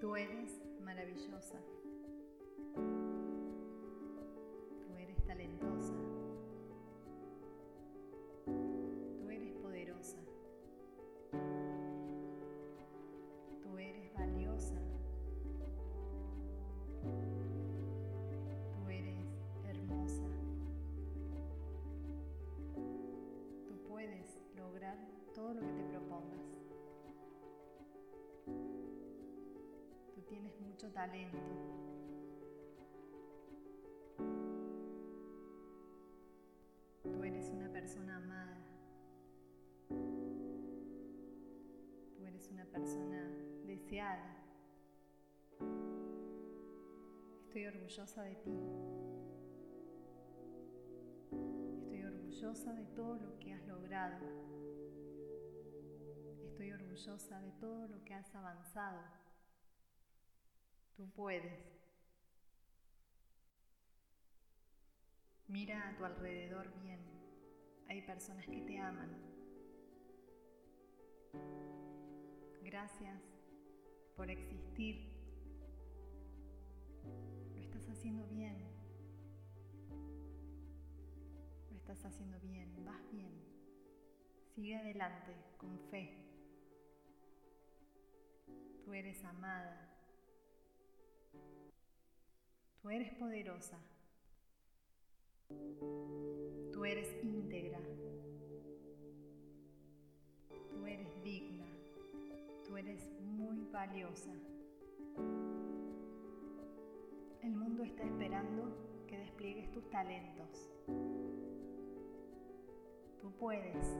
Tú eres maravillosa. Talento. Tú eres una persona amada. Tú eres una persona deseada. Estoy orgullosa de ti. Estoy orgullosa de todo lo que has logrado. Estoy orgullosa de todo lo que has avanzado. Tú puedes. Mira a tu alrededor bien. Hay personas que te aman. Gracias por existir. Lo estás haciendo bien. Lo estás haciendo bien. Vas bien. Sigue adelante con fe. Tú eres amada. Tú eres poderosa. Tú eres íntegra. Tú eres digna. Tú eres muy valiosa. El mundo está esperando que despliegues tus talentos. Tú puedes.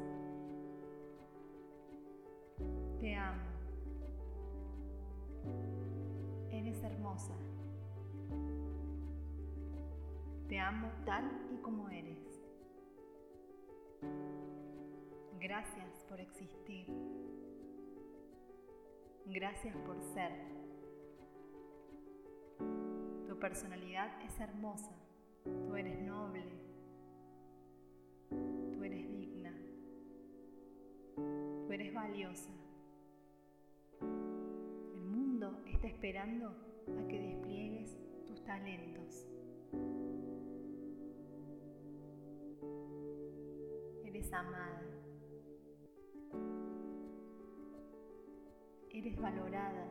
Te amo. Hermosa. Te amo tal y como eres. Gracias por existir. Gracias por ser. Tu personalidad es hermosa. Tú eres noble. Tú eres digna. Tú eres valiosa. El mundo está esperando a que despliegues tus talentos. Eres amada. Eres valorada.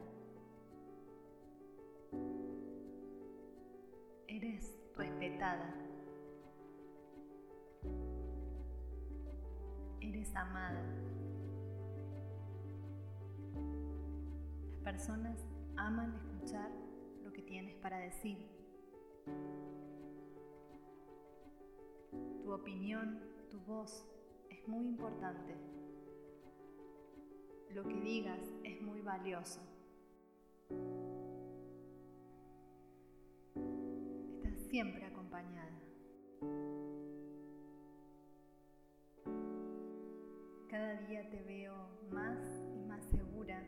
Eres respetada. Eres amada. Las personas aman escuchar tienes para decir. Tu opinión, tu voz es muy importante. Lo que digas es muy valioso. Estás siempre acompañada. Cada día te veo más y más segura.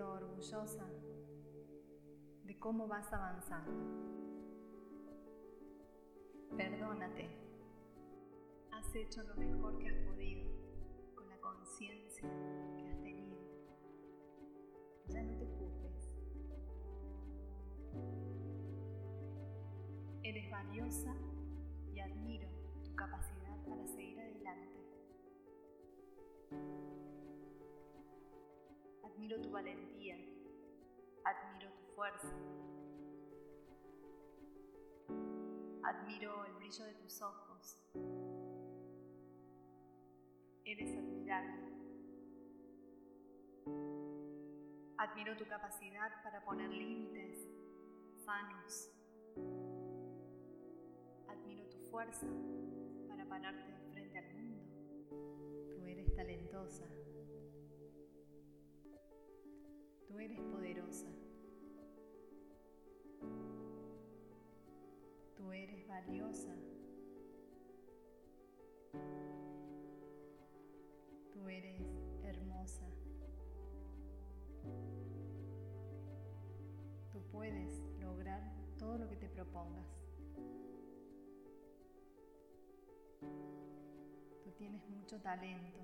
Orgullosa de cómo vas avanzando. Perdónate. Has hecho lo mejor que has podido con la conciencia que has tenido. Ya no te juzgues. Eres valiosa y admiro tu capacidad para seguir Admiro tu valentía, admiro tu fuerza, admiro el brillo de tus ojos. Eres admirable. Admiro tu capacidad para poner límites sanos. Admiro tu fuerza para pararte frente al mundo. Tú eres talentosa. Tú eres poderosa. Tú eres valiosa. Tú eres hermosa. Tú puedes lograr todo lo que te propongas. Tú tienes mucho talento.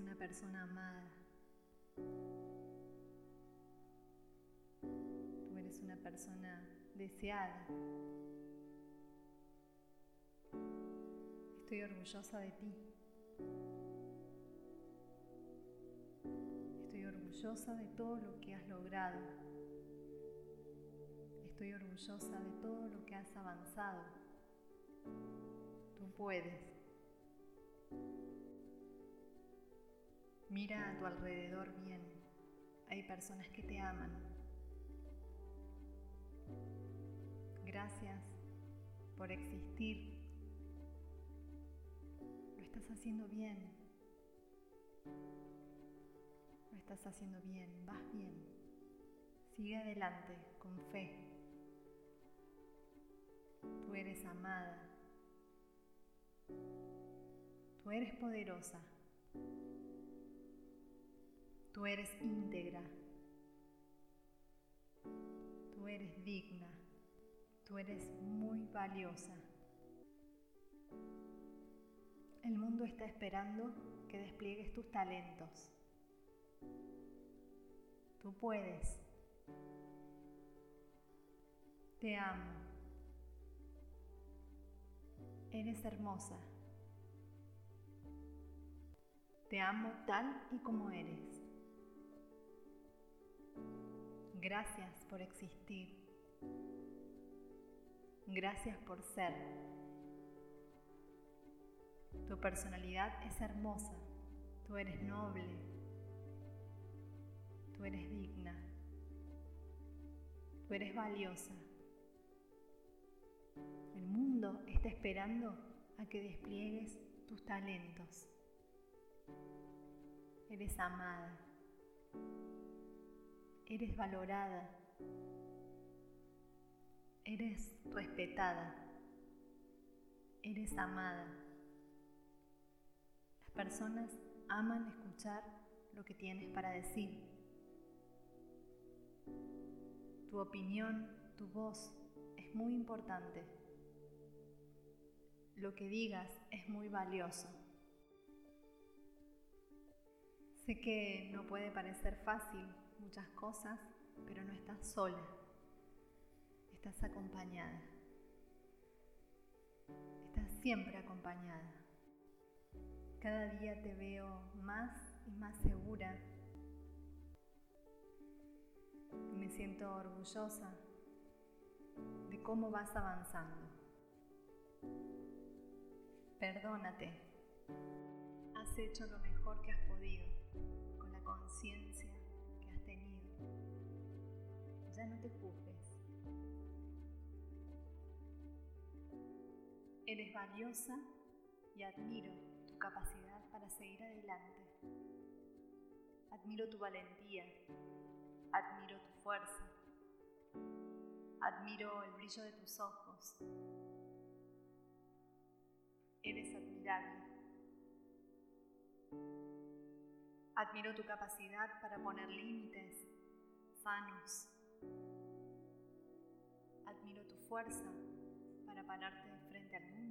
Una persona amada. Tú eres una persona deseada. Estoy orgullosa de ti. Estoy orgullosa de todo lo que has logrado. Estoy orgullosa de todo lo que has avanzado. Tú puedes. Mira a tu alrededor bien. Hay personas que te aman. Gracias por existir estás haciendo bien. Lo estás haciendo bien, vas bien. Sigue adelante con fe. Tú eres amada. Tú eres poderosa. Tú eres íntegra. Tú eres digna. Tú eres muy valiosa. El mundo está esperando que despliegues tus talentos. Tú puedes. Te amo. Eres hermosa. Te amo tal y como eres. Gracias por existir. Gracias por ser. Tu personalidad es hermosa, tú eres noble, tú eres digna, tú eres valiosa. El mundo está esperando a que despliegues tus talentos. Eres amada, eres valorada, eres respetada, eres amada personas aman escuchar lo que tienes para decir. Tu opinión, tu voz es muy importante. Lo que digas es muy valioso. Sé que no puede parecer fácil muchas cosas, pero no estás sola. Estás acompañada. Estás siempre acompañada. Cada día te veo más y más segura. Me siento orgullosa de cómo vas avanzando. Perdónate. Has hecho lo mejor que has podido con la conciencia. No te juzgues. Eres valiosa y admiro capacidad para seguir adelante. Admiro tu valentía, admiro tu fuerza, admiro el brillo de tus ojos. Eres admirable. Admiro tu capacidad para poner límites sanos. Admiro tu fuerza para pararte frente al mundo